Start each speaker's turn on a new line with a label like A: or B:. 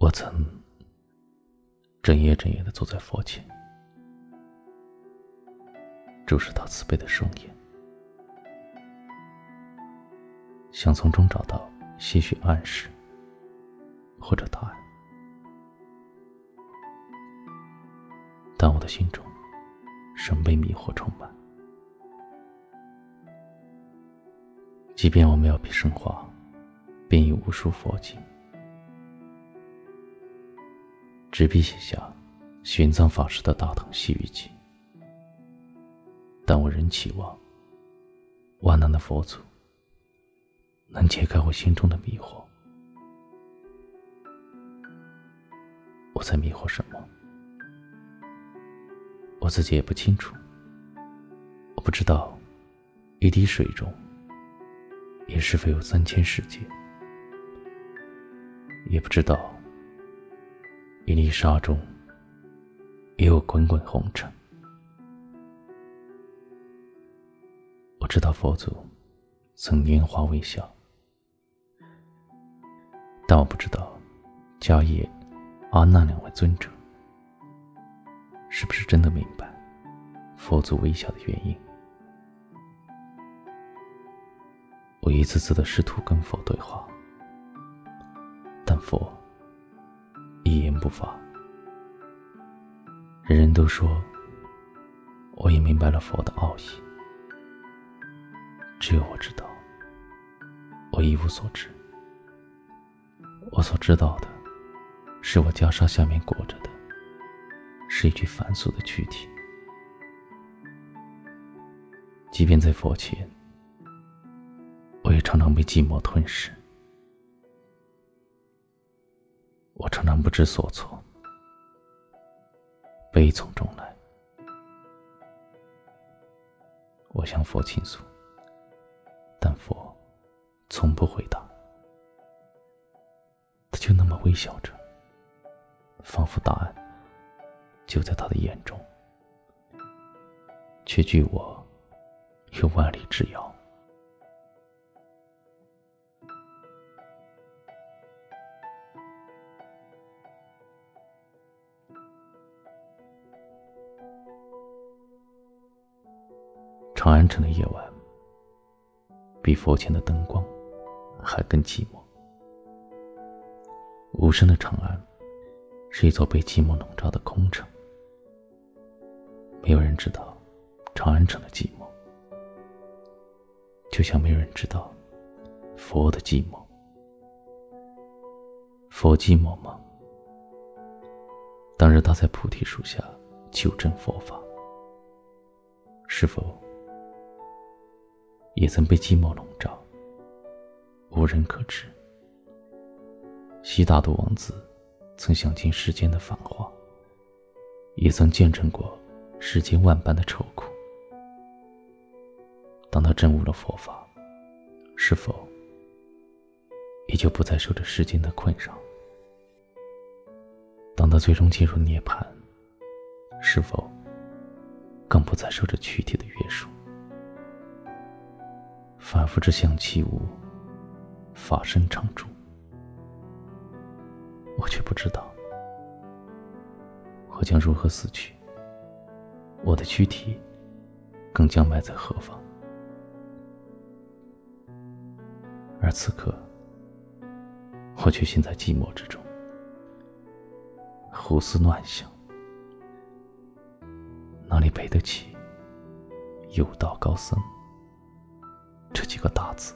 A: 我曾整夜整夜的坐在佛前，注视他慈悲的双眼，想从中找到些许暗示或者答案，但我的心中仍被迷惑充满。即便我没有笔生画，编译无数佛经。执笔写下玄奘法师的大唐西域记，但我仍期望万能的佛祖能解开我心中的迷惑。我在迷惑什么？我自己也不清楚。我不知道一滴水中也是否有三千世界，也不知道。一粒沙中，也有滚滚红尘。我知道佛祖曾拈花微笑，但我不知道迦叶、阿难两位尊者是不是真的明白佛祖微笑的原因。我一次次的试图跟佛对话，但佛。一言不发。人人都说，我也明白了佛的奥义。只有我知道，我一无所知。我所知道的，是我袈裟下面裹着的，是一具凡俗的躯体。即便在佛前，我也常常被寂寞吞噬。我常常不知所措，悲从中来。我向佛倾诉，但佛从不回答。他就那么微笑着，仿佛答案就在他的眼中，却距我有万里之遥。长安城的夜晚，比佛前的灯光还更寂寞。无声的长安，是一座被寂寞笼罩的空城。没有人知道长安城的寂寞，就像没有人知道佛的寂寞。佛寂寞吗？当日他在菩提树下求证佛法，是否？也曾被寂寞笼罩，无人可知。悉达多王子曾想尽世间的繁华，也曾见证过世间万般的愁苦。当他证悟了佛法，是否也就不再受着世间的困扰？当他最终进入涅槃，是否更不再受着躯体的约束？反复之相起舞，法身常住。我却不知道，我将如何死去，我的躯体更将埋在何方。而此刻，我却陷在寂寞之中，胡思乱想，哪里配得起有道高僧？这几个大字。